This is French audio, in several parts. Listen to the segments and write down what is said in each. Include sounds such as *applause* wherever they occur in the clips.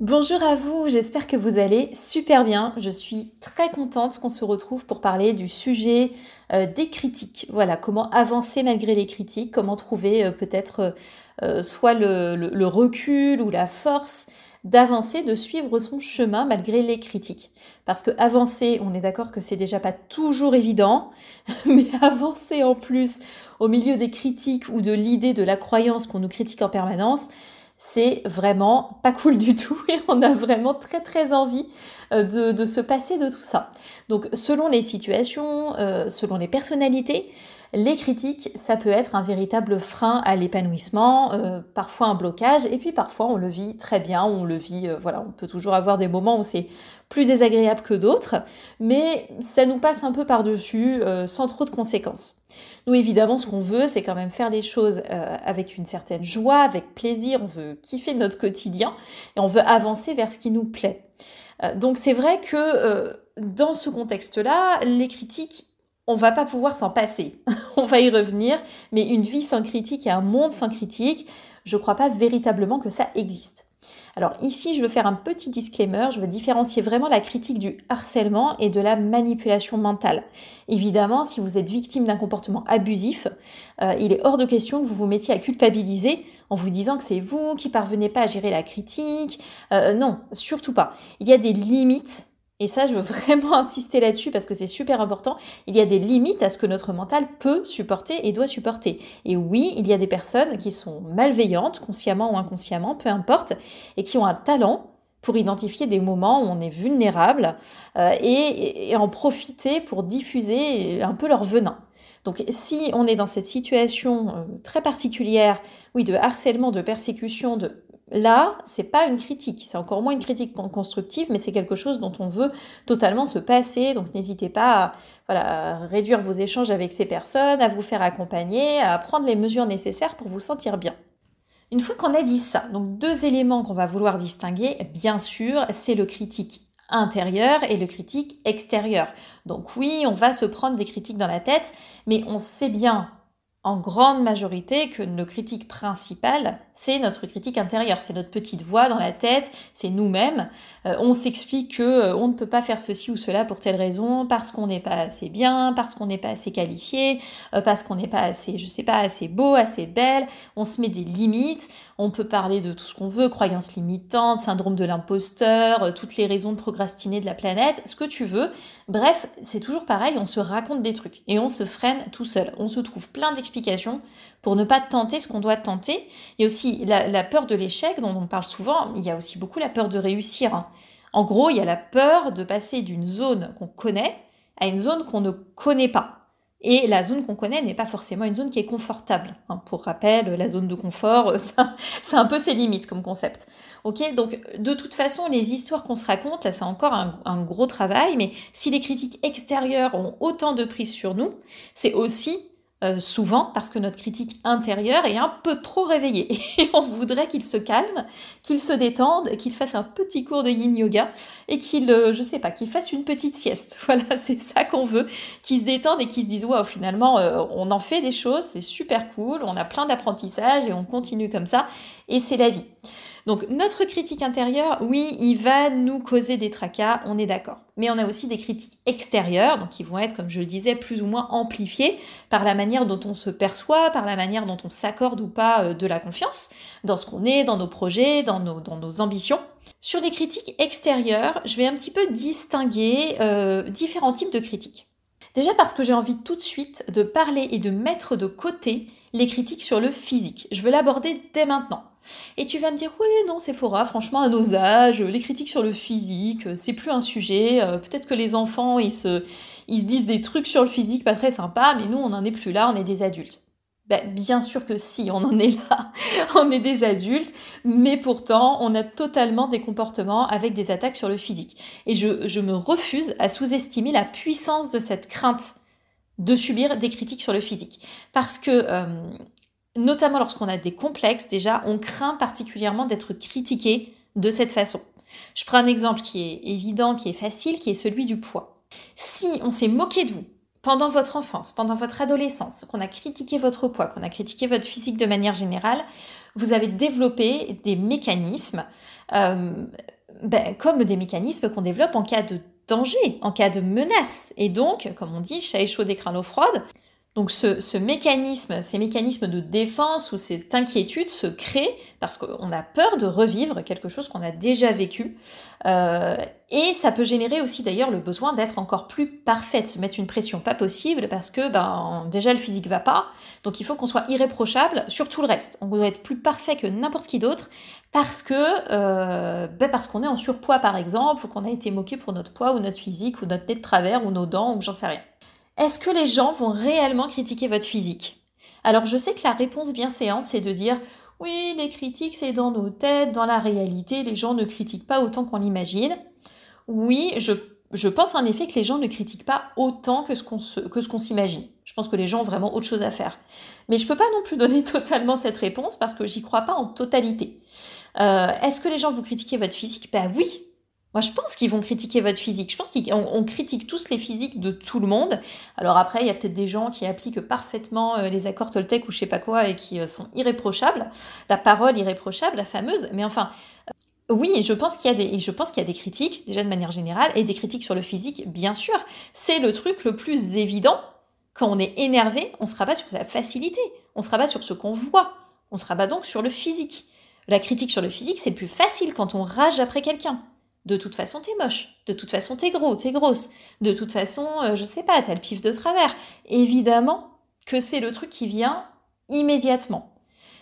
Bonjour à vous, j'espère que vous allez super bien. Je suis très contente qu'on se retrouve pour parler du sujet euh, des critiques. Voilà, comment avancer malgré les critiques, comment trouver euh, peut-être euh, soit le, recul ou la force d'avancer, de suivre son chemin malgré les critiques. Parce que avancer, on est d'accord que c'est déjà pas toujours évident, *laughs* mais avancer en plus au milieu des critiques ou de l'idée de la croyance qu'on nous critique en permanence, c'est vraiment pas cool du tout *laughs* et on a vraiment très très envie euh, de, se passer de tout ça. Donc selon les situations, euh, selon les personnalités, les critiques, ça peut être un véritable frein à l'épanouissement, euh, parfois un blocage, et puis parfois on le vit très bien, on le vit, voilà, on peut toujours avoir des moments où c'est plus désagréable que d'autres, mais ça nous passe un peu par-dessus sans trop de conséquences. Nous, évidemment, ce qu'on veut, c'est quand même faire les choses euh, avec une certaine joie, avec plaisir. On veut kiffer notre quotidien et on veut avancer vers ce qui nous plaît. Euh, donc, c'est vrai que euh, dans ce contexte-là, les critiques, on va pas pouvoir s'en passer. *laughs* on va y revenir, mais une vie sans critique et un monde sans critique, je crois pas véritablement que ça existe. Alors ici, je veux faire un petit disclaimer, je veux différencier vraiment la critique du harcèlement et de la manipulation mentale. Évidemment, si vous êtes victime d'un comportement abusif, euh, il est hors de question que vous vous mettiez à culpabiliser en vous disant que c'est vous qui parvenez pas à gérer la critique. Euh, non, surtout pas. Il y a des limites et ça, je veux vraiment *laughs* insister là-dessus parce que c'est super important. Il y a des limites à ce que notre mental peut supporter et doit supporter. Et oui, il y a des personnes qui sont malveillantes, consciemment ou inconsciemment, peu importe, et qui ont un talent pour identifier des moments où on est vulnérable euh, et, en profiter pour diffuser un peu leur venin. Donc si on est dans cette situation euh, très particulière, oui, de harcèlement, de persécution, de Là, c'est pas une critique, c'est encore moins une critique constructive, mais c'est quelque chose dont on veut totalement se passer. Donc n'hésitez pas à, réduire vos échanges avec ces personnes, à vous faire accompagner, à prendre les mesures nécessaires pour vous sentir bien. Une fois qu'on a dit ça, donc deux éléments qu'on va vouloir distinguer, bien sûr, c'est le critique intérieur et le critique extérieur. Donc oui, on va se prendre des critiques dans la tête, mais on sait bien en grande majorité que nos critiques principales, c'est notre critique intérieure, c'est notre petite voix dans la tête, c'est nous-mêmes. Euh, on s'explique que euh, on ne peut pas faire ceci ou cela pour telle raison, parce qu'on n'est pas assez bien, parce qu'on n'est pas assez qualifié, euh, parce qu'on n'est pas assez, je sais pas, assez beau, assez belle. On se met des limites. On peut parler de tout ce qu'on veut, croyances limitantes, syndrome de l'imposteur, toutes les raisons de procrastiner de la planète, ce que tu veux. Bref, c'est toujours pareil, on se raconte des trucs et on se freine tout seul. On se trouve plein pour ne pas tenter ce qu'on doit tenter. Il y a aussi la, peur de l'échec dont on parle souvent, il y a aussi beaucoup la peur de réussir. Hein. En gros, il y a la peur de passer d'une zone qu'on connaît à une zone qu'on ne connaît pas. Et la zone qu'on connaît n'est pas forcément une zone qui est confortable. Hein. Pour rappel, la zone de confort, *laughs* c'est un peu ses limites comme concept. Ok, donc de toute façon, les histoires qu'on se raconte, là, c'est encore un, gros travail. Mais si les critiques extérieures ont autant de prise sur nous, c'est aussi euh, souvent parce que notre critique intérieure est un peu trop réveillée *laughs* et on voudrait qu'il se calme, qu'il se détende, qu'il fasse un petit cours de yin yoga et qu'il, euh, je sais pas, qu'il fasse une petite sieste. *laughs* Voilà, c'est ça qu'on veut, qu'il se détende et qu'il se dise waouh, finalement, euh, on en fait des choses, c'est super cool, on a plein d'apprentissage et on continue comme ça et c'est la vie. Donc notre critique intérieure, oui, il va nous causer des tracas, on est d'accord. Mais on a aussi des critiques extérieures, donc qui vont être, comme je le disais, plus ou moins amplifiées par la manière dont on se perçoit, par la manière dont on s'accorde ou pas euh, de la confiance dans ce qu'on est, dans nos projets, dans nos, ambitions. Sur les critiques extérieures, je vais un petit peu distinguer euh, différents types de critiques. Déjà parce que j'ai envie tout de suite de parler et de mettre de côté les critiques sur le physique. Je veux l'aborder dès maintenant. Et tu vas me dire, oui, non, c'est fora, franchement, à nos âges, les critiques sur le physique, c'est plus un sujet. Euh, peut-être que les enfants, ils se, ils se disent des trucs sur le physique pas très sympas, mais nous, on n'en est plus là, on est des adultes. ben, bien sûr que si, on en est là, *laughs* on est des adultes, mais pourtant on a totalement des comportements avec des attaques sur le physique. Et je, me refuse à sous-estimer la puissance de cette crainte de subir des critiques sur le physique. Parce que, euh, notamment lorsqu'on a des complexes, déjà, on craint particulièrement d'être critiqué de cette façon. Je prends un exemple qui est évident, qui est facile, qui est celui du poids. Si on s'est moqué de vous pendant votre enfance, pendant votre adolescence, qu'on a critiqué votre poids, qu'on a critiqué votre physique de manière générale, vous avez développé des mécanismes, euh, ben, comme des mécanismes qu'on développe en cas de danger, en cas de menace. Et donc, comme on dit, chat chaud des l'eau froide, donc ce, mécanisme, ces mécanismes de défense ou cette inquiétude se créent parce qu'on a peur de revivre quelque chose qu'on a déjà vécu. Euh, et ça peut générer aussi d'ailleurs le besoin d'être encore plus parfaite, se mettre une pression pas possible parce que ben, déjà le physique va pas. Donc il faut qu'on soit irréprochable sur tout le reste. On doit être plus parfait que n'importe qui d'autre parce que euh, ben parce qu'on est en surpoids par exemple ou qu'on a été moqué pour notre poids ou notre physique ou notre tête de travers ou nos dents ou j'en sais rien. Est-ce que les gens vont réellement critiquer votre physique? Alors je sais que la réponse bien séante, c'est de dire oui, les critiques, c'est dans nos têtes, dans la réalité, les gens ne critiquent pas autant qu'on l'imagine. Oui, je, pense en effet que les gens ne critiquent pas autant que ce qu'on s'imagine. Je pense que les gens ont vraiment autre chose à faire. Mais je ne peux pas non plus donner *laughs* totalement cette réponse parce que j'y crois pas en totalité. Euh, est-ce que les gens vous critiquer votre physique? Ben oui, moi, je pense qu'ils vont critiquer votre physique. Je pense qu'on critique tous les physiques de tout le monde. Alors après, il y a peut-être des gens qui appliquent parfaitement euh, les accords Toltec ou je sais pas quoi et qui euh, sont irréprochables. La parole irréprochable, la fameuse. Mais enfin, euh, oui, je pense qu'il y a des, je pense qu'il y a des critiques déjà de manière générale et des critiques sur le physique, bien sûr. C'est le truc le plus évident. Quand on est énervé, on se rabat sur la facilité. On se rabat sur ce qu'on voit. On se rabat donc sur le physique. La critique sur le physique, c'est le plus facile quand on rage après quelqu'un. De toute façon, t'es moche. De toute façon, t'es gros, t'es grosse. De toute façon, euh, je sais pas, t'as le pif de travers. Évidemment que c'est le truc qui vient immédiatement.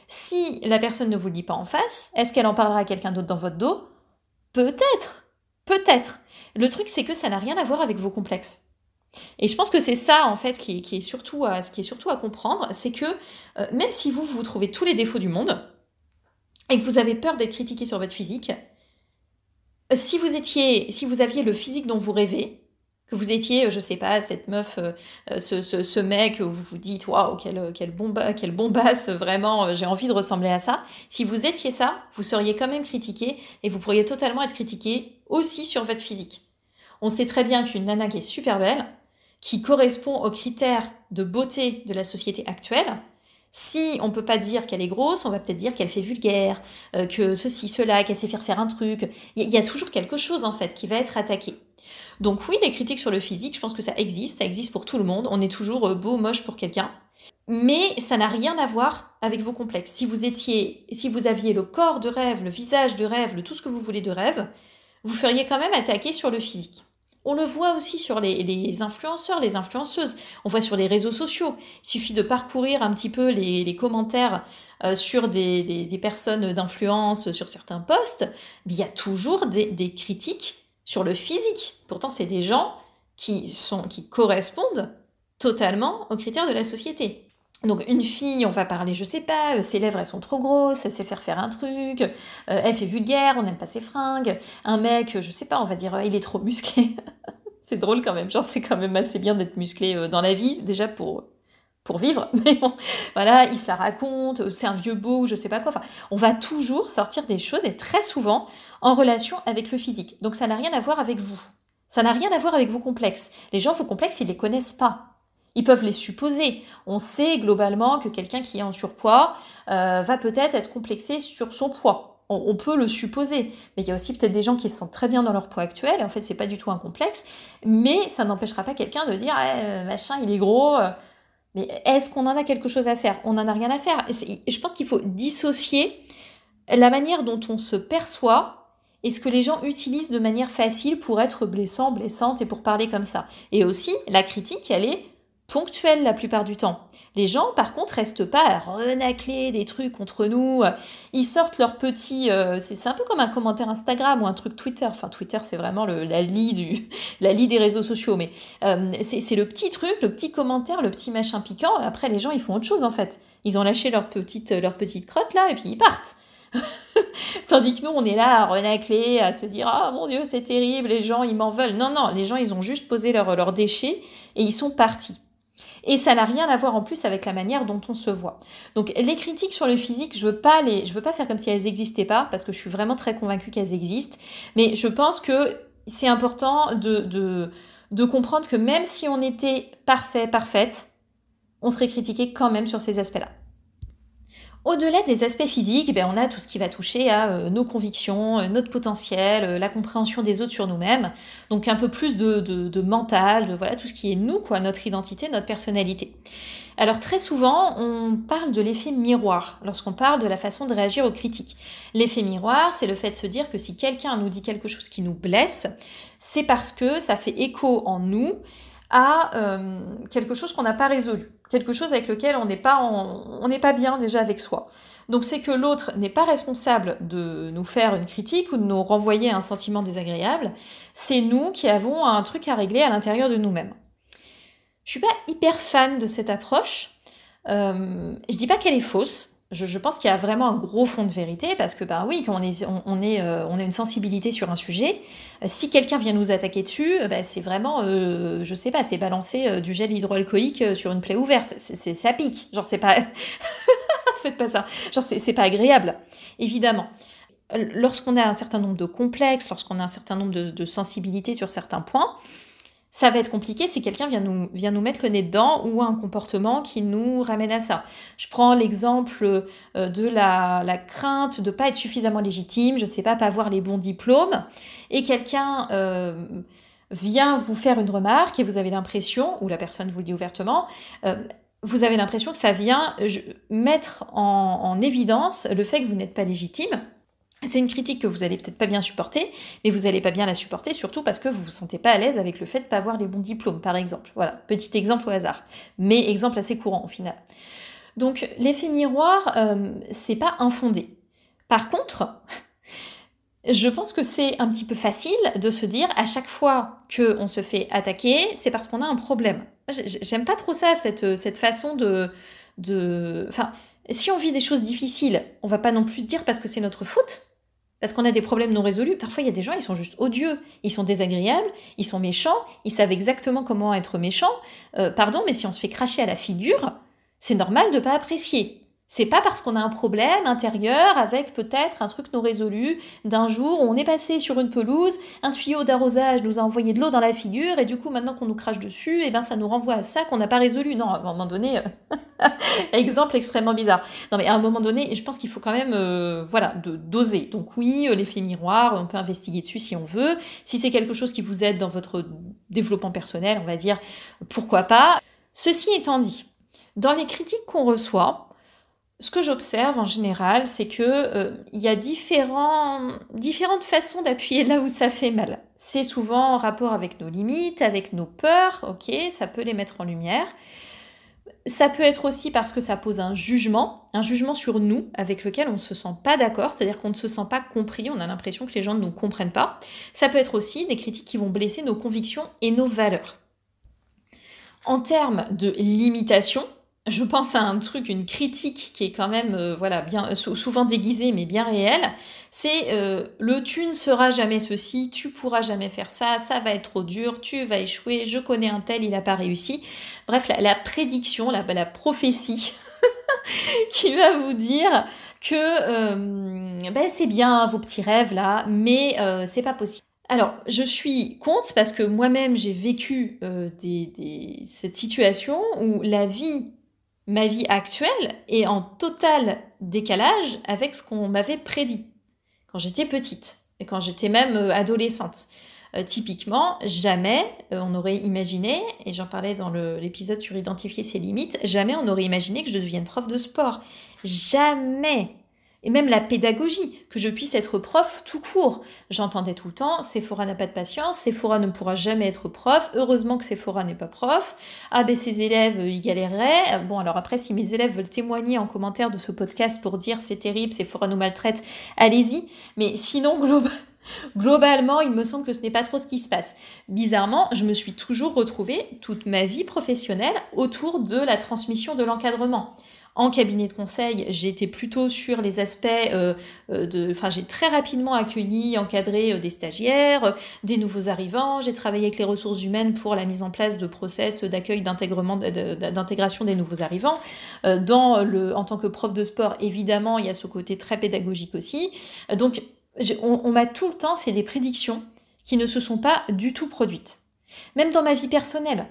Si la personne ne vous le dit pas en face, est-ce qu'elle en parlera à quelqu'un d'autre dans votre dos? Peut-être. Peut-être. Le truc, c'est que ça n'a rien à voir avec vos complexes. Et je pense que c'est ça, en fait, qui est, surtout à, comprendre, c'est que euh, même si vous, vous trouvez tous les défauts du monde, et que vous avez peur d'être critiqué sur votre physique, si vous étiez, si vous aviez le physique dont vous rêvez, que vous étiez, je sais pas, cette meuf, euh, euh, ce, ce, mec, vous vous dites, waouh, quelle, quelle, bomba, bombasse, vraiment, euh, j'ai envie de ressembler à ça. Si vous étiez ça, vous seriez quand même critiqué et vous pourriez totalement être critiqué aussi sur votre physique. On sait très bien qu'une nana qui est super belle, qui correspond aux critères de beauté de la société actuelle, si on peut pas dire qu'elle est grosse, on va peut-être dire qu'elle fait vulgaire, euh, que ceci, cela, qu'elle sait faire faire un truc. Il y, a toujours quelque chose en fait qui va être attaqué. Donc oui, les critiques sur le physique, je pense que ça existe, ça existe pour tout le monde. On est toujours euh, beau, moche pour quelqu'un. Mais ça n'a rien à voir avec vos complexes. Si vous étiez, si vous aviez le corps de rêve, le visage de rêve, le tout ce que vous voulez de rêve, vous feriez quand même attaquer sur le physique. On le voit aussi sur les, influenceurs, les influenceuses. On voit sur les réseaux sociaux. Il suffit de parcourir un petit peu les, commentaires euh, sur des, personnes d'influence, sur certains posts. Il y a toujours des, critiques sur le physique. Pourtant, c'est des gens qui correspondent totalement aux critères de la société. Donc une fille, on va parler, je sais pas, euh, ses lèvres elles sont trop grosses, elle sait faire faire un truc, euh, elle fait vulgaire, on n'aime pas ses fringues. Un mec, je sais pas, on va dire, il est trop musclé. *laughs* c'est drôle quand même, genre c'est quand même assez bien d'être musclé euh, dans la vie, déjà pour pour vivre, *laughs* mais bon, voilà, il se la raconte, c'est un vieux beau, je sais pas quoi. Enfin, on va toujours sortir des choses et très souvent en relation avec le physique. Donc ça n'a rien à voir avec vous. Ça n'a rien à voir avec vos complexes. Les gens, vos complexes, ils les connaissent pas. Ils peuvent les supposer. On sait globalement que quelqu'un qui est en surpoids euh, va peut-être être complexé sur son poids. On, peut le supposer. Mais il y a aussi peut-être des gens qui se sentent très bien dans leur poids actuel, et en fait, c'est pas du tout un complexe. Mais ça n'empêchera pas quelqu'un de dire eh, machin, il est gros. Euh. Mais est-ce qu'on en a quelque chose à faire? On n'en a rien à faire. Je pense qu'il faut dissocier la manière dont on se perçoit et ce que les gens utilisent de manière facile pour être blessant, blessante et pour parler comme ça. Et aussi, la critique, elle est ponctuel la plupart du temps. Les gens, par contre, restent pas à renacler des trucs contre nous. Ils sortent leurs petits. Euh, c'est un peu comme un commentaire Instagram ou un truc Twitter. Enfin, Twitter, c'est vraiment la lie du, *laughs* la lie des réseaux sociaux. Mais euh, c'est le petit truc, le petit commentaire, le petit machin piquant. Après, les gens, ils font autre chose en fait. Ils ont lâché leur petite, leur petite crotte là et puis ils partent. *laughs* Tandis que nous, on est là à renacler, à se dire Ah mon Dieu, c'est terrible, les gens, ils m'en veulent. Non, non, les gens, ils ont juste posé leurs déchets et ils sont partis. Et ça n'a rien à voir en plus avec la manière dont on se voit. Donc les critiques sur le physique, je veux pas les, je veux pas faire comme si elles n'existaient pas, parce que je suis vraiment très convaincue qu'elles existent. Mais je pense que c'est important de, de, de comprendre que même si on était parfait, parfaite, on serait critiqué quand même sur ces aspects-là. Au-delà des aspects physiques, ben, on a tout ce qui va toucher à euh, nos convictions, euh, notre potentiel, euh, la compréhension des autres sur nous-mêmes. Donc un peu plus de, mental, de voilà tout ce qui est nous, quoi, notre identité, notre personnalité. Alors très souvent, on parle de l'effet miroir lorsqu'on parle de la façon de réagir aux critiques. L'effet miroir, c'est le fait de se dire que si quelqu'un nous dit quelque chose qui nous blesse, c'est parce que ça fait écho en nous à quelque chose qu'on n'a pas résolu quelque chose avec lequel on n'est pas, bien déjà avec soi. Donc c'est que l'autre n'est pas responsable de nous faire une critique ou de nous renvoyer un sentiment désagréable, c'est nous qui avons un truc à régler à l'intérieur de nous-mêmes. Je suis pas hyper fan de cette approche. Euh, je dis pas qu'elle est fausse, je, pense qu'il y a vraiment un gros fond de vérité parce que, bah oui, quand on, est, on, est, euh, on a une sensibilité sur un sujet, euh, si quelqu'un vient nous attaquer dessus, euh, bah, c'est vraiment, je sais pas, c'est balancer du gel hydroalcoolique sur une plaie ouverte. C'est, ça pique. Genre, c'est pas. *laughs* Faites pas ça. Genre, c'est, pas agréable, évidemment. Lorsqu'on a un certain nombre de complexes, lorsqu'on a un certain nombre de, de sensibilités sur certains points, ça va être compliqué si quelqu'un vient nous, mettre le nez dedans ou un comportement qui nous ramène à ça. Je prends l'exemple euh, de la, crainte de ne pas être suffisamment légitime, je ne sais pas, pas avoir les bons diplômes, et quelqu'un euh, vient vous faire une remarque et vous avez l'impression, ou la personne vous le dit ouvertement, euh, vous avez l'impression que ça vient mettre en évidence le fait que vous n'êtes pas légitime c'est une critique que vous allez peut-être pas bien supporter, mais vous n'allez pas bien la supporter surtout parce que vous vous sentez pas à l'aise avec le fait de pas avoir les bons diplômes, par exemple. Voilà, petit exemple au hasard, mais exemple assez courant au final. Donc l'effet miroir, euh, c'est pas infondé. Par contre, *laughs* je pense que c'est un petit peu facile de se dire à chaque fois qu'on se fait attaquer, c'est parce qu'on a un problème. J'aime pas trop ça, cette, cette façon de, de. Enfin, si on vit des choses difficiles, on va pas non plus dire parce que c'est notre faute parce qu'on a des problèmes non résolus. Parfois, il y a des gens, ils sont juste odieux, ils sont désagréables, ils sont méchants, ils savent exactement comment être méchants. Euh, pardon, mais si on se fait cracher à la figure, c'est normal de ne pas apprécier. C'est pas parce qu'on a un problème intérieur avec peut-être un truc non résolu d'un jour où on est passé sur une pelouse, un tuyau d'arrosage nous a envoyé de l'eau dans la figure et du coup maintenant qu'on nous crache dessus, et eh ben ça nous renvoie à ça qu'on n'a pas résolu. Non, à un moment donné, *laughs* exemple extrêmement bizarre. Non mais à un moment donné, je pense qu'il faut quand même euh, voilà doser. Donc oui, euh, l'effet miroir, on peut investiguer dessus si on veut. Si c'est quelque chose qui vous aide dans votre développement personnel, on va dire pourquoi pas. Ceci étant dit, dans les critiques qu'on reçoit, ce que j'observe en général, c'est que euh, il y a différents, différentes façons d'appuyer là où ça fait mal. C'est souvent en rapport avec nos limites, avec nos peurs, ok, ça peut les mettre en lumière. Ça peut être aussi parce que ça pose un jugement, un jugement sur nous avec lequel on ne se sent pas d'accord, c'est-à-dire qu'on ne se sent pas compris, on a l'impression que les gens ne nous comprennent pas. Ça peut être aussi des critiques qui vont blesser nos convictions et nos valeurs. En termes de limitation, je pense à un truc, une critique qui est quand même euh, voilà bien souvent déguisée mais bien réelle. C'est euh, le tu ne seras jamais ceci, tu pourras jamais faire ça, ça va être trop dur, tu vas échouer, je connais un tel, il n'a pas réussi. Bref, la, prédiction, la, la prophétie *laughs* qui va vous dire que euh, ben, c'est bien vos petits rêves là, mais c'est pas possible. Alors, je suis contre parce que moi-même j'ai vécu des, cette situation où la vie ma vie actuelle est en total décalage avec ce qu'on m'avait prédit quand j'étais petite et quand j'étais même euh, adolescente. Euh, typiquement, jamais euh, on aurait imaginé, et j'en parlais dans l'épisode sur identifier ses limites, jamais on aurait imaginé que je devienne prof de sport. Jamais. Et même la pédagogie, que je puisse être prof tout court. J'entendais tout le temps, Sephora n'a pas de patience, Sephora ne pourra jamais être prof, heureusement que Sephora n'est pas prof, ah ben ses élèves, ils galéreraient. Bon alors après, si mes élèves veulent témoigner en commentaire de ce podcast pour dire c'est terrible, Sephora nous maltraite, allez-y. Mais sinon, *laughs* Globalement, il me semble que ce n'est pas trop ce qui se passe. Bizarrement, je me suis toujours retrouvée toute ma vie professionnelle autour de la transmission de l'encadrement. En cabinet de conseil, j'étais plutôt sur les aspects euh, euh, de... Enfin, j'ai très rapidement accueilli, encadré euh, des stagiaires, des nouveaux arrivants. J'ai travaillé avec les ressources humaines pour la mise en place de process d'accueil, d'intégration des nouveaux arrivants. Dans le, en tant que prof de sport, évidemment, il y a ce côté très pédagogique aussi. Donc, on m'a tout le temps fait des prédictions qui ne se sont pas du tout produites. Même dans ma vie personnelle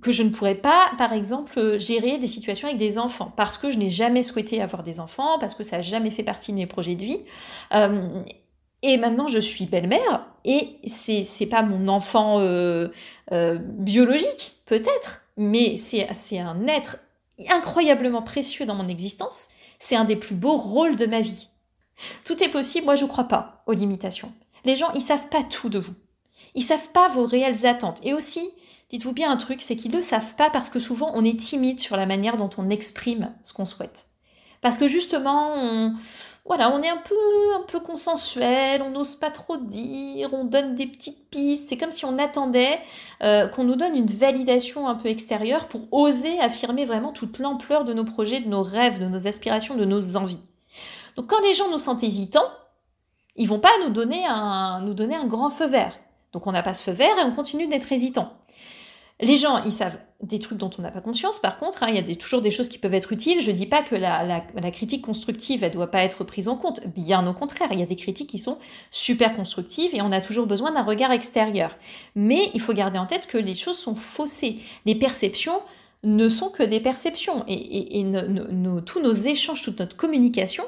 que je ne pourrais pas, par exemple, euh, gérer des situations avec des enfants, parce que je n'ai jamais souhaité avoir des enfants, parce que ça n'a jamais fait partie de mes projets de vie. Euh, et maintenant, je suis belle-mère, et c'est, c'est pas mon enfant euh, biologique, peut-être, mais c'est, un être incroyablement précieux dans mon existence. C'est un des plus beaux rôles de ma vie. Tout est possible, moi je ne crois pas aux limitations. Les gens, ils savent pas tout de vous. Ils savent pas vos réelles attentes. Et aussi, dites-vous bien un truc, c'est qu'ils ne le savent pas parce que souvent on est timide sur la manière dont on exprime ce qu'on souhaite. Parce que justement, on, voilà, on est un peu, un peu consensuel, on n'ose pas trop dire, on donne des petites pistes. C'est comme si on attendait euh, qu'on nous donne une validation un peu extérieure pour oser affirmer vraiment toute l'ampleur de nos projets, de nos rêves, de nos aspirations, de nos envies. Donc quand les gens nous sentent hésitants, ils vont pas nous donner un, nous donner un grand feu vert. Donc on n'a pas ce feu vert et on continue d'être hésitant. Les gens, ils savent des trucs dont on n'a pas conscience. Par contre, hein, il y a toujours des choses qui peuvent être utiles. Je ne dis pas que la, critique constructive, elle ne doit pas être prise en compte. Bien au contraire, il y a des critiques qui sont super constructives et on a toujours besoin d'un regard extérieur. Mais il faut garder en tête que les choses sont faussées. Les perceptions ne sont que des perceptions. Et, tous nos échanges, toute notre communication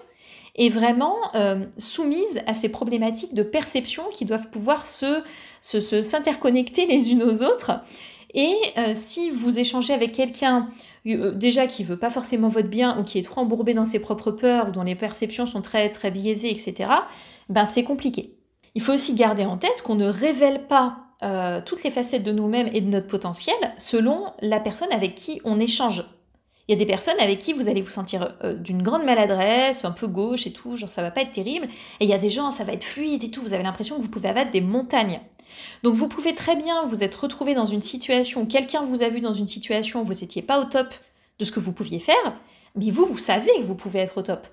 est vraiment euh, soumise à ces problématiques de perception qui doivent pouvoir se, s'interconnecter les unes aux autres et euh, si vous échangez avec quelqu'un euh, déjà qui veut pas forcément votre bien ou qui est trop embourbé dans ses propres peurs ou dont les perceptions sont très très biaisées, etc., ben c'est compliqué. Il faut aussi garder en tête qu'on ne révèle pas euh, toutes les facettes de nous-mêmes et de notre potentiel selon la personne avec qui on échange. Il y a des personnes avec qui vous allez vous sentir d'une grande maladresse, un peu gauche et tout, genre ça va pas être terrible. Et il y a des gens, ça va être fluide et tout, vous avez l'impression que vous pouvez abattre des montagnes. Donc vous pouvez très bien vous être retrouvé dans une situation, quelqu'un vous a vu dans une situation où vous n'étiez pas au top de ce que vous pouviez faire, mais vous, vous savez que vous pouvez être au top.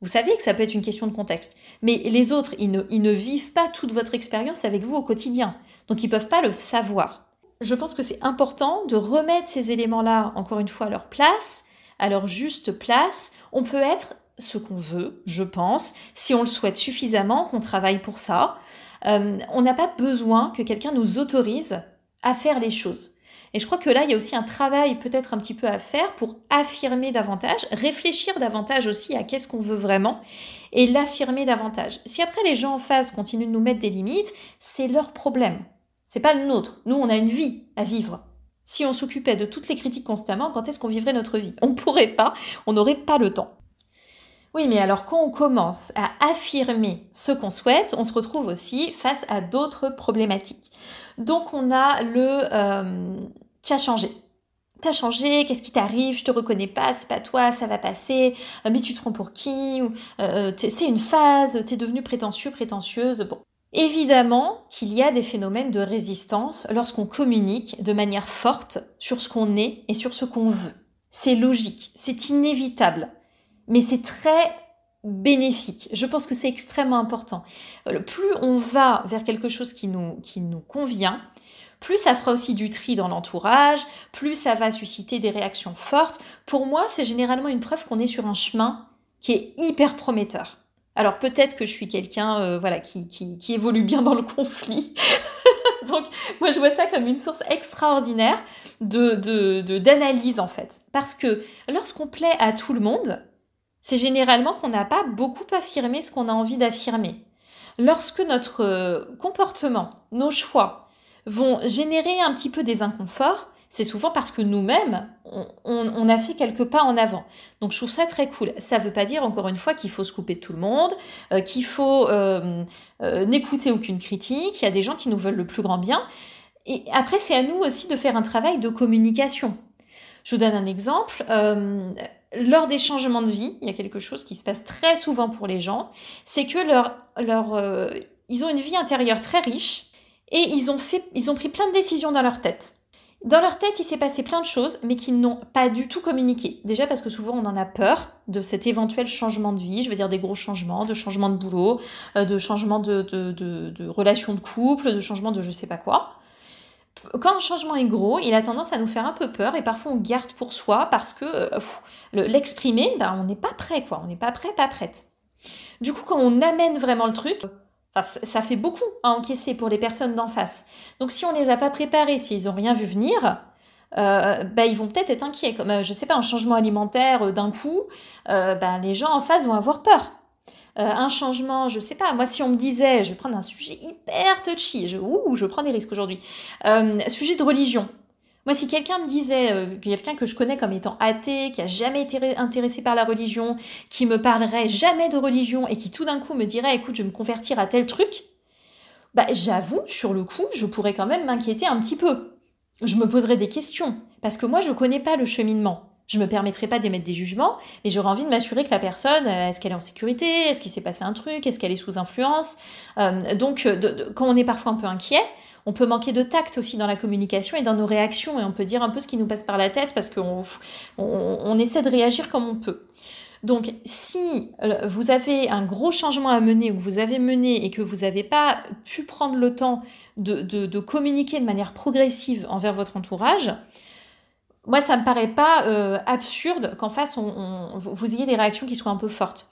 Vous savez que ça peut être une question de contexte. Mais les autres, ils ne, ils ne vivent pas toute votre expérience avec vous au quotidien. Donc ils ne peuvent pas le savoir. Je pense que c'est important de remettre ces éléments-là, encore une fois, à leur place, à leur juste place. On peut être ce qu'on veut, je pense, si on le souhaite suffisamment, qu'on travaille pour ça. Euh, on n'a pas besoin que quelqu'un nous autorise à faire les choses. Et je crois que là, il y a aussi un travail peut-être un petit peu à faire pour affirmer davantage, réfléchir davantage aussi à qu'est-ce qu'on veut vraiment et l'affirmer davantage. Si après les gens en face continuent de nous mettre des limites, c'est leur problème. C'est pas le nôtre. Nous, on a une vie à vivre. Si on s'occupait de toutes les critiques constamment, quand est-ce qu'on vivrait notre vie? On pourrait pas, on n'aurait pas le temps. Oui, mais alors quand on commence à affirmer ce qu'on souhaite, on se retrouve aussi face à d'autres problématiques. Donc on a le euh, tu as changé. Tu as changé, qu'est-ce qui t'arrive, je te reconnais pas, c'est pas toi, ça va passer, euh, mais tu te prends pour qui? Euh, C'est une phase, tu es devenu prétentieux, prétentieuse. Bon. Évidemment qu'il y a des phénomènes de résistance lorsqu'on communique de manière forte sur ce qu'on est et sur ce qu'on veut. C'est logique, c'est inévitable mais c'est très bénéfique. Je pense que c'est extrêmement important. Plus on va vers quelque chose qui nous, qui nous convient, plus ça fera aussi du tri dans l'entourage, plus ça va susciter des réactions fortes. Pour moi, c'est généralement une preuve qu'on est sur un chemin qui est hyper prometteur. Alors peut-être que je suis quelqu'un euh, voilà, qui, qui, évolue bien dans le conflit. *laughs* Donc moi je vois ça comme une source extraordinaire de, d'analyse en fait. Parce que lorsqu'on plaît à tout le monde, c'est généralement qu'on n'a pas beaucoup affirmé ce qu'on a envie d'affirmer. Lorsque notre euh, comportement, nos choix vont générer un petit peu des inconforts, c'est souvent parce que nous-mêmes, on, a fait quelques pas en avant. Donc je trouve ça très cool. Ça ne veut pas dire, encore une fois, qu'il faut se couper de tout le monde, euh, qu'il faut euh, n'écouter aucune critique. Il y a des gens qui nous veulent le plus grand bien. Et après, c'est à nous aussi de faire un travail de communication. Je vous donne un exemple. Lors des changements de vie, il y a quelque chose qui se passe très souvent pour les gens, c'est que leur, leur, ils ont une vie intérieure très riche et ils ont, fait, ils ont pris plein de décisions dans leur tête. Dans leur tête, il s'est passé plein de choses, mais qu'ils n'ont pas du tout communiqué. Déjà parce que souvent on en a peur de cet éventuel changement de vie, je veux dire des gros changements, de changement de boulot, euh, de changement de, de, de, de relation de couple, de changement de je sais pas quoi. Quand un changement est gros, il a tendance à nous faire un peu peur et parfois on garde pour soi parce que euh, l'exprimer, ben, on n'est pas prêt quoi, on n'est pas prêt, pas prête. Du coup, quand on amène vraiment le truc, ça fait beaucoup à encaisser pour les personnes d'en face. Donc si on ne les a pas préparés, s'ils n'ont rien vu venir, euh, bah, ils vont peut-être être inquiets. Comme, euh, je sais pas, un changement alimentaire euh, d'un coup, bah, les gens en face vont avoir peur. Un changement, je sais pas, moi si on me disait, je vais prendre un sujet hyper touchy, je, ouh, je prends des risques aujourd'hui, sujet de religion. Moi, si quelqu'un me disait, euh, quelqu'un que je connais comme étant athée, qui a jamais été intéressé par la religion, qui me parlerait jamais de religion et qui tout d'un coup me dirait, écoute, je vais me convertir à tel truc, bah, j'avoue, sur le coup, je pourrais quand même m'inquiéter un petit peu. Je me poserais des questions, parce que moi, je connais pas le cheminement. Je me permettrai pas d'émettre des jugements, mais j'aurais envie de m'assurer que la personne, euh, est-ce qu'elle est en sécurité, est-ce qu'il s'est passé un truc, est-ce qu'elle est sous influence. Euh, donc, quand on est parfois un peu inquiet, on peut manquer de tact aussi dans la communication et dans nos réactions, et on peut dire un peu ce qui nous passe par la tête parce qu'on on, essaie de réagir comme on peut. Donc, si euh, vous avez un gros changement à mener ou que vous avez mené et que vous n'avez pas pu prendre le temps de, communiquer de manière progressive envers votre entourage, moi, ça me paraît pas euh, absurde qu'en face, vous ayez des réactions qui soient un peu fortes.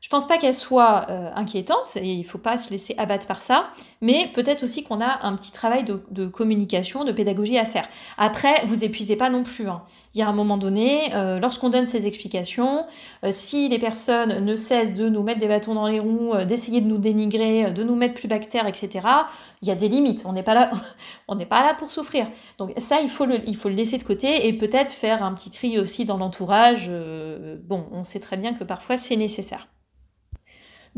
Je pense pas qu'elle soit euh, inquiétante et il faut pas se laisser abattre par ça, mais peut-être aussi qu'on a un petit travail de, communication, de pédagogie à faire. Après, vous épuisez pas non plus. Hein. Il y a un moment donné, euh, lorsqu'on donne ces explications, si les personnes ne cessent de nous mettre des bâtons dans les roues, d'essayer de nous dénigrer, de nous mettre plus bactères, etc., il y a des limites. On n'est pas là, *laughs* on n'est pas là pour souffrir. Donc ça, il faut le, laisser de côté et peut-être faire un petit tri aussi dans l'entourage. bon, on sait très bien que parfois c'est nécessaire.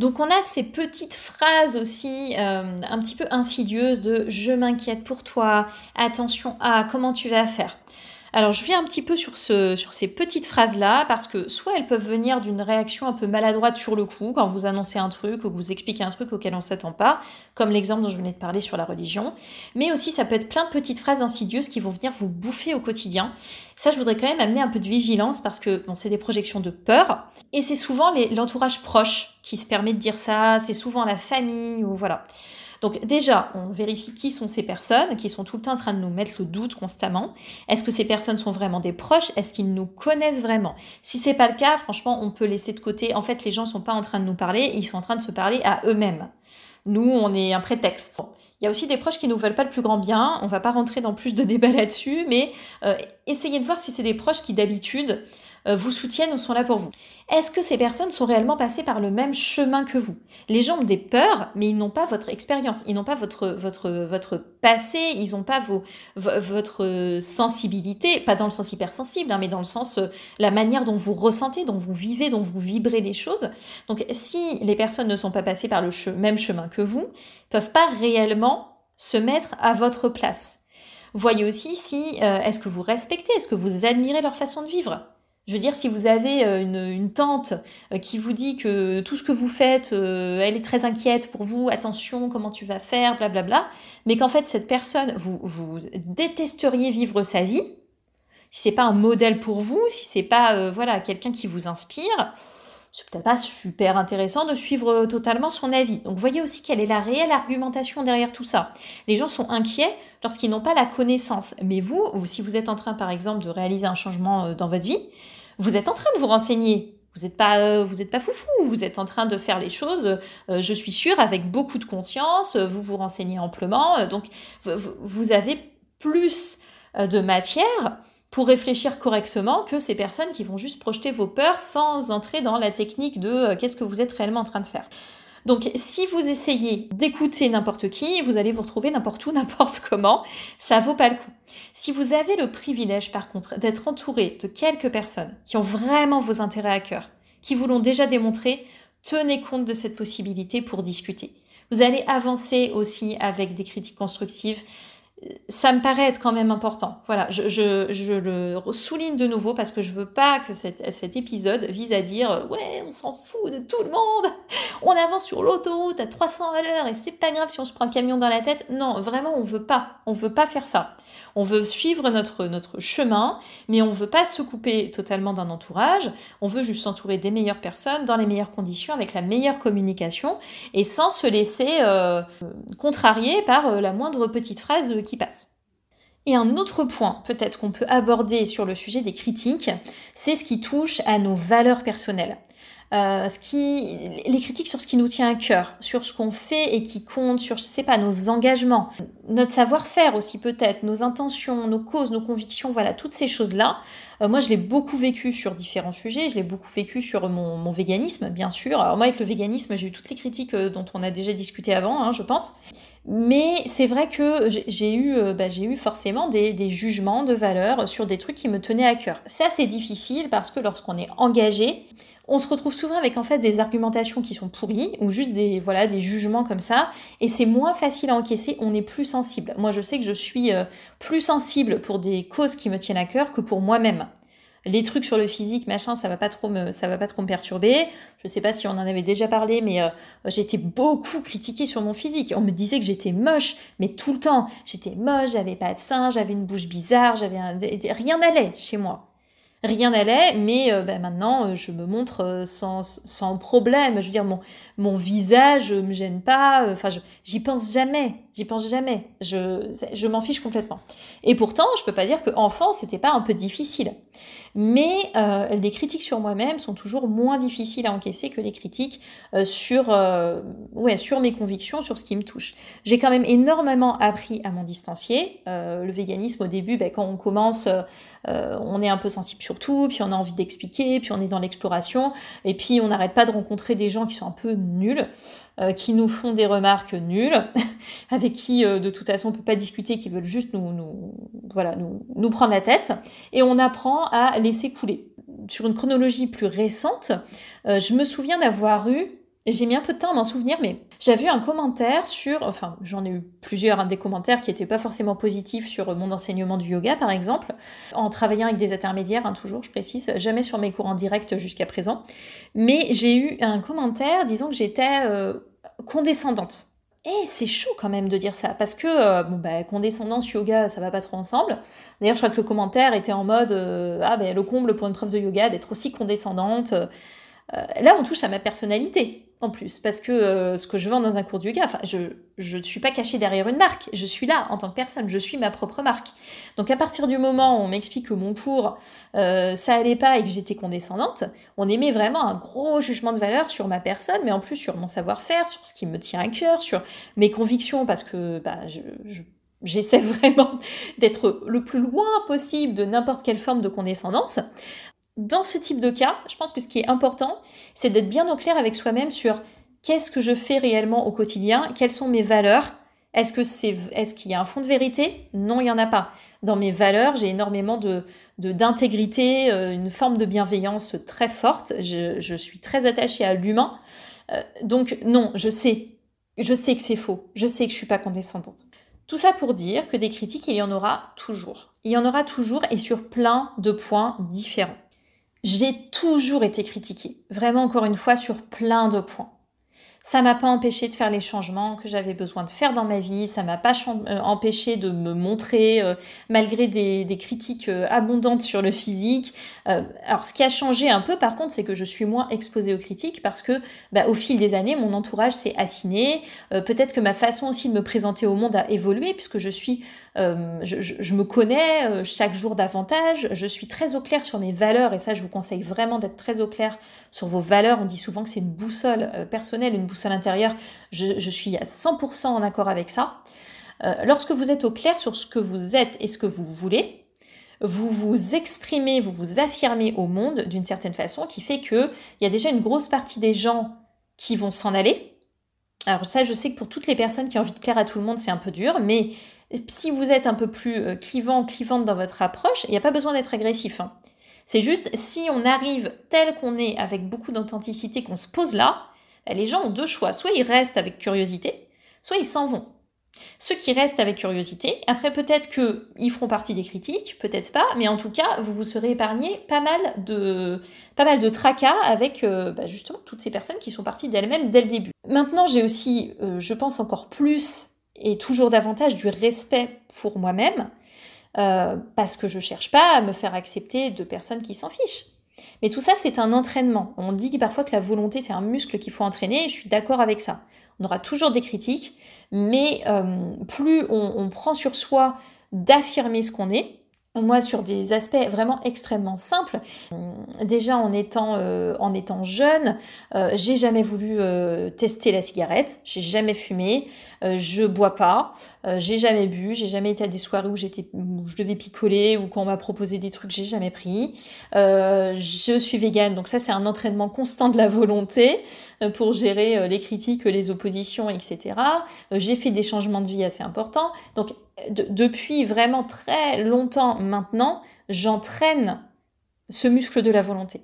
Donc on a ces petites phrases aussi euh, un petit peu insidieuses de je m'inquiète pour toi, attention à comment tu vas faire? Alors je viens un petit peu sur, ce, sur ces petites phrases-là parce que soit elles peuvent venir d'une réaction un peu maladroite sur le coup quand vous annoncez un truc ou que vous expliquez un truc auquel on ne s'attend pas, comme l'exemple dont je venais de parler sur la religion, mais aussi ça peut être plein de petites phrases insidieuses qui vont venir vous bouffer au quotidien. Ça je voudrais quand même amener un peu de vigilance parce que c'est des projections de peur et c'est souvent l'entourage proche qui se permet de dire ça, c'est souvent la famille ou voilà. Donc déjà, on vérifie qui sont ces personnes qui sont tout le temps en train de nous mettre le doute constamment. Est-ce que ces personnes sont vraiment des proches? Est-ce qu'ils nous connaissent vraiment? Si c'est pas le cas, franchement, on peut laisser de côté. En fait, les gens sont pas en train de nous parler, ils sont en train de se parler à eux-mêmes. Nous, on est un prétexte. Il y a aussi des proches qui ne nous veulent pas le plus grand bien. On va pas rentrer dans plus de débats là-dessus, mais euh, essayez de voir si c'est des proches qui d'habitude vous soutiennent ou sont là pour vous. Est-ce que ces personnes sont réellement passées par le même chemin que vous? Les gens ont des peurs, mais ils n'ont pas votre expérience, ils n'ont pas votre, votre, votre passé, ils n'ont pas vos, votre sensibilité, pas dans le sens hypersensible, hein, mais dans le sens euh, la manière dont vous ressentez, dont vous vivez, dont vous vibrez les choses. Donc si les personnes ne sont pas passées par le même chemin que vous, peuvent pas réellement se mettre à votre place. Voyez aussi si euh, est-ce que vous respectez, est-ce que vous admirez leur façon de vivre? Je veux dire, si vous avez euh, une, tante euh, qui vous dit que tout ce que vous faites, euh, elle est très inquiète pour vous, attention, comment tu vas faire, blablabla, mais qu'en fait, cette personne, vous, vous détesteriez vivre sa vie, si c'est pas un modèle pour vous, si c'est pas voilà quelqu'un qui vous inspire, c'est peut-être pas super intéressant de suivre totalement son avis. Donc voyez aussi quelle est la réelle argumentation derrière tout ça. Les gens sont inquiets lorsqu'ils n'ont pas la connaissance. Mais vous, si vous êtes en train par exemple de réaliser un changement dans votre vie, vous êtes en train de vous renseigner. Vous n'êtes pas, euh, pas foufou. Vous êtes en train de faire les choses. Euh, je suis sûre avec beaucoup de conscience. Vous vous renseignez amplement. Donc vous avez plus euh, de matière pour réfléchir correctement que ces personnes qui vont juste projeter vos peurs sans entrer dans la technique de qu'est-ce que vous êtes réellement en train de faire. Donc si vous essayez d'écouter n'importe qui, vous allez vous retrouver n'importe où, *laughs* n'importe comment, ça vaut pas le coup. Si vous avez le privilège, par contre, d'être entouré de quelques personnes qui ont vraiment vos intérêts à cœur, qui vous l'ont déjà démontré, tenez compte de cette possibilité pour discuter. Vous allez avancer aussi avec des critiques constructives ça me paraît être quand même important. Voilà, je, je, le souligne de nouveau parce que je veux pas que cet épisode vise à dire ouais, on s'en fout de tout le monde, *laughs* on avance sur l'autoroute à 300 à l'heure et c'est pas grave si on se prend un camion dans la tête. Non, vraiment, on veut pas, on veut pas faire ça. On veut suivre notre, chemin, mais on veut pas se couper totalement d'un entourage. On veut juste s'entourer des meilleures personnes dans les meilleures conditions, avec la meilleure communication et sans se laisser euh, contrarier par euh, la moindre petite phrase qui passe. Et un autre point peut-être qu'on peut aborder sur le sujet des critiques, c'est ce qui touche à nos valeurs personnelles. Euh, ce qui, les critiques sur ce qui nous tient à cœur, sur ce qu'on fait et qui compte, sur, je sais pas, nos engagements, notre savoir-faire aussi peut-être, nos intentions, nos causes, nos convictions, voilà, toutes ces choses-là. Euh, moi, je l'ai beaucoup vécu sur différents sujets, je l'ai beaucoup vécu sur mon, mon, véganisme, bien sûr. Alors moi, avec le véganisme, j'ai eu toutes les critiques euh, dont on a déjà discuté avant, hein, je pense. Mais c'est vrai que j'ai eu, euh, bah, eu forcément des, jugements de valeur sur des trucs qui me tenaient à cœur. Ça, c'est difficile parce que lorsqu'on est engagé, on se retrouve souvent avec en fait des argumentations qui sont pourries ou juste des, voilà, des jugements comme ça. Et c'est moins facile à encaisser, on est plus sensible. Moi, je sais que je suis euh, plus sensible pour des causes qui me tiennent à cœur que pour moi-même les trucs sur le physique, machin, ça va pas trop me, ça va pas trop me perturber. Je sais pas si on en avait déjà parlé, mais euh, j'étais beaucoup critiquée sur mon physique. On me disait que j'étais moche, mais tout le temps. J'étais moche, j'avais pas de sein, j'avais une bouche bizarre, j'avais rien n'allait chez moi rien n'allait, mais euh, bah, maintenant euh, je me montre euh, sans, sans, problème. Je veux dire, mon, mon visage me gêne pas, enfin, j'y pense jamais, j'y pense jamais. Je, je m'en fiche complètement. Et pourtant, je peux pas dire que enfant, c'était pas un peu difficile. Mais les critiques sur moi-même sont toujours moins difficiles à encaisser que les critiques sur, ouais, sur mes convictions, sur ce qui me touche. J'ai quand même énormément appris à m'en distancier. le véganisme, au début, bah, quand on commence, on est un peu sensible tout, puis on a envie d'expliquer, puis on est dans l'exploration, et puis on n'arrête pas de rencontrer des gens qui sont un peu nuls, euh, qui nous font des remarques nulles, *laughs* avec qui euh, de toute façon on peut pas discuter, qui veulent juste nous, nous, voilà, nous, nous prendre la tête, et on apprend à laisser couler. Sur une chronologie plus récente, euh, je me souviens d'avoir eu j'ai mis un peu de temps à m'en souvenir, mais j'avais vu un commentaire sur, enfin j'en ai eu plusieurs, des commentaires qui n'étaient pas forcément positifs sur mon enseignement du yoga par exemple, en travaillant avec des intermédiaires, hein, toujours je précise, jamais sur mes cours en direct jusqu'à présent, mais j'ai eu un commentaire disant que j'étais euh, condescendante. Et c'est chaud quand même de dire ça, parce que euh, bon bah condescendance yoga, ça va pas trop ensemble. D'ailleurs, je crois que le commentaire était en mode euh, ah ben le comble pour une prof de yoga d'être aussi condescendante. là, on touche à ma personnalité en plus, parce que euh, ce que je vends dans un cours de yoga, je ne suis pas cachée derrière une marque, je suis là en tant que personne, je suis ma propre marque. Donc à partir du moment où on m'explique que mon cours, euh, ça allait pas et que j'étais condescendante, on émet vraiment un gros jugement de valeur sur ma personne, mais en plus sur mon savoir-faire, sur ce qui me tient à cœur, sur mes convictions, parce que bah, j'essaie *laughs* vraiment d'être le plus loin possible de n'importe quelle forme de condescendance dans ce type de cas, je pense que ce qui est important, c'est d'être bien au clair avec soi-même sur qu'est-ce que je fais réellement au quotidien, quelles sont mes valeurs. Est-ce que c'est, est-ce qu'il y a un fond de vérité? Non, il y en a pas. Dans mes valeurs, j'ai énormément de, d'intégrité, euh, une forme de bienveillance très forte. Je, suis très attachée à l'humain. Euh, donc non, je sais, je sais que c'est faux. Je sais que je suis pas condescendante. Tout ça pour dire que des critiques, il y en aura toujours. Il y en aura toujours et sur plein de points différents. J'ai toujours été critiquée, vraiment encore une fois sur plein de points. Ça m'a pas empêché de faire les changements que j'avais besoin de faire dans ma vie. Ça m'a pas euh, empêché de me montrer euh, malgré des, critiques euh, abondantes sur le physique. alors, ce qui a changé un peu, par contre, c'est que je suis moins exposée aux critiques parce que, bah, au fil des années, mon entourage s'est affiné. Peut-être que ma façon aussi de me présenter au monde a évolué puisque je suis, je, je, me connais chaque jour davantage. Je suis très au clair sur mes valeurs et ça, je vous conseille vraiment d'être très au clair sur vos valeurs. On dit souvent que c'est une boussole personnelle, une à l'intérieur, je, suis à 100% en accord avec ça. Euh, lorsque vous êtes au clair sur ce que vous êtes et ce que vous voulez, vous vous exprimez, vous vous affirmez au monde d'une certaine façon qui fait qu'il y a déjà une grosse partie des gens qui vont s'en aller. Alors ça, je sais que pour toutes les personnes qui ont envie de plaire à tout le monde, c'est un peu dur, mais si vous êtes un peu plus euh, clivant, clivante dans votre approche, il n'y a pas besoin d'être agressif. Hein. C'est juste si on arrive tel qu'on est avec beaucoup d'authenticité, qu'on se pose là, bah, les gens ont deux choix. Soit ils restent avec curiosité, soit ils s'en vont. Ceux qui restent avec curiosité, après peut-être qu'ils feront partie des critiques, peut-être pas, mais en tout cas, vous vous serez épargné pas mal de, pas mal de tracas avec euh, bah, justement toutes ces personnes qui sont parties d'elles-mêmes dès le début. Maintenant, j'ai aussi, euh, je pense encore plus et toujours davantage du respect pour moi-même, euh, parce que je cherche pas à me faire accepter de personnes qui s'en fichent. Mais tout ça, c'est un entraînement. On dit parfois que la volonté, c'est un muscle qu'il faut entraîner, et je suis d'accord avec ça. On aura toujours des critiques, mais euh, plus on, prend sur soi d'affirmer ce qu'on est, moi, sur des aspects vraiment extrêmement simples, déjà en étant, euh, jeune, euh, j'ai jamais voulu euh, tester la cigarette, j'ai jamais fumé, je bois pas, j'ai jamais bu, j'ai jamais été à des soirées où j'étais, où je devais picoler ou quand on m'a proposé des trucs, j'ai jamais pris. je suis végane, donc ça c'est un entraînement constant de la volonté pour gérer les critiques, les oppositions, etc. j'ai fait des changements de vie assez importants, donc depuis vraiment très longtemps maintenant, j'entraîne ce muscle de la volonté.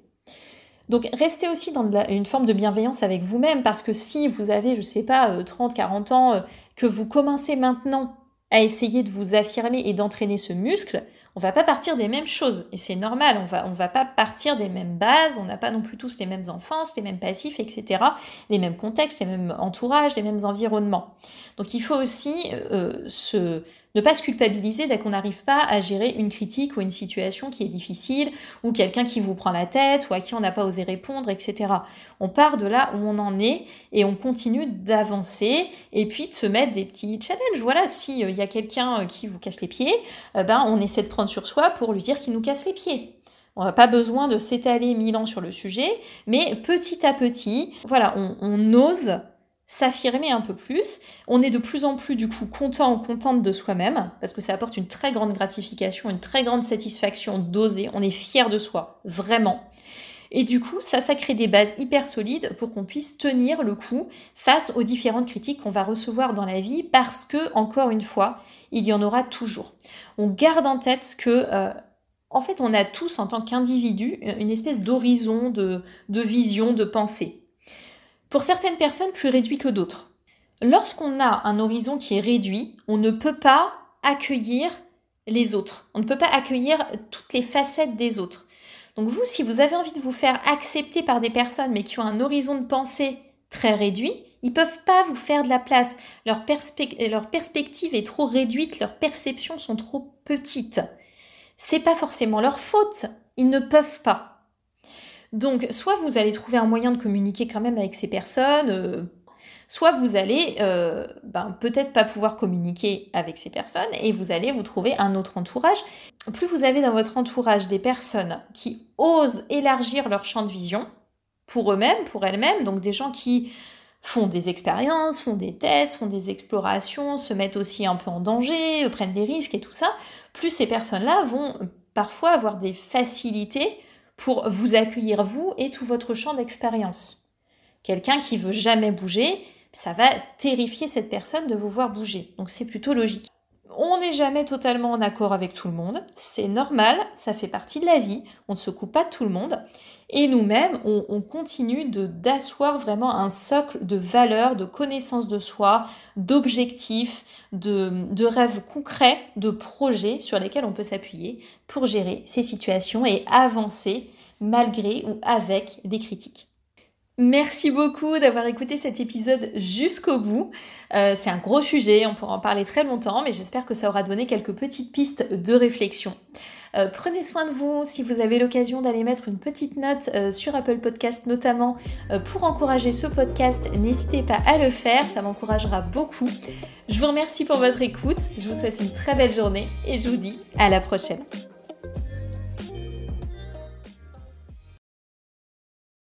Donc restez aussi dans une forme de bienveillance avec vous-même parce que si vous avez, je sais pas, 30, euh, 40 ans, euh, que vous commencez maintenant à essayer de vous affirmer et d'entraîner ce muscle, on va pas partir des mêmes choses et c'est normal, on va on va pas partir des mêmes bases, on n'a pas non plus tous les mêmes enfances, les mêmes passifs, etc., les mêmes contextes, les mêmes entourages, les mêmes environnements. Donc il faut aussi euh, se ne pas se culpabiliser dès qu'on n'arrive pas à gérer une critique ou une situation qui est difficile, ou quelqu'un qui vous prend la tête, ou à qui on n'a pas osé répondre, etc. On part de là où on en est et on continue d'avancer et puis de se mettre des petits challenges. Voilà, s'il euh, y a quelqu'un euh, qui vous casse les pieds, euh, ben, on essaie de prendre sur soi pour lui dire qu'il nous casse les pieds. On n'a pas besoin de s'étaler mille ans sur le sujet, mais petit à petit, voilà, on, on ose s'affirmer un peu plus. On est de plus en plus du coup content ou contente de soi-même parce que ça apporte une très grande gratification, une très grande satisfaction d'oser. On est fier de soi, vraiment. Et du coup, ça, ça crée des bases hyper solides pour qu'on puisse tenir le coup face aux différentes critiques qu'on va recevoir dans la vie parce que, encore une fois, il y en aura toujours. On garde en tête que euh, en fait, on a tous, en tant qu'individu, une espèce d'horizon, de, de vision, de pensée pour certaines personnes plus réduit que d'autres. Lorsqu'on a un horizon qui est réduit, on ne peut pas accueillir les autres. On ne peut pas accueillir toutes les facettes des autres. Donc vous, si vous avez envie de vous faire accepter par des personnes mais qui ont un horizon de pensée très réduit, ils peuvent pas vous faire de la place. Leur, leur perspective est trop réduite, leurs perceptions sont trop petites. C'est pas forcément leur faute. Ils ne peuvent pas. Donc, soit vous allez trouver un moyen de communiquer quand même avec ces personnes, euh, soit vous allez euh, ben, peut-être pas pouvoir communiquer avec ces personnes et vous allez vous trouver un autre entourage. Plus vous avez dans votre entourage des personnes qui osent élargir leur champ de vision pour eux-mêmes, pour elles-mêmes, donc des gens qui font des expériences, font des tests, font des explorations, se mettent aussi un peu en danger, prennent des risques et tout ça, plus ces personnes-là vont parfois avoir des facilités pour vous accueillir vous et tout votre champ d'expérience. Quelqu'un qui veut jamais bouger, ça va terrifier cette personne de vous voir bouger. Donc c'est plutôt logique. On n'est jamais totalement en accord avec tout le monde, c'est normal, ça fait partie de la vie, on ne se coupe pas de tout le monde, et nous-mêmes, on, continue d'asseoir vraiment un socle de valeurs, de connaissances de soi, d'objectifs, de rêves concrets, de projets sur lesquels on peut s'appuyer pour gérer ces situations et avancer malgré ou avec des critiques. Merci beaucoup d'avoir écouté cet épisode jusqu'au bout. Euh, c'est un gros sujet, on pourra en parler très longtemps, mais j'espère que ça aura donné quelques petites pistes de réflexion. Euh, prenez soin de vous. Si vous avez l'occasion d'aller mettre une petite note euh, sur Apple Podcast, notamment pour encourager ce podcast, n'hésitez pas à le faire, ça m'encouragera beaucoup. Je vous remercie pour votre écoute, je vous souhaite une très belle journée et je vous dis à la prochaine.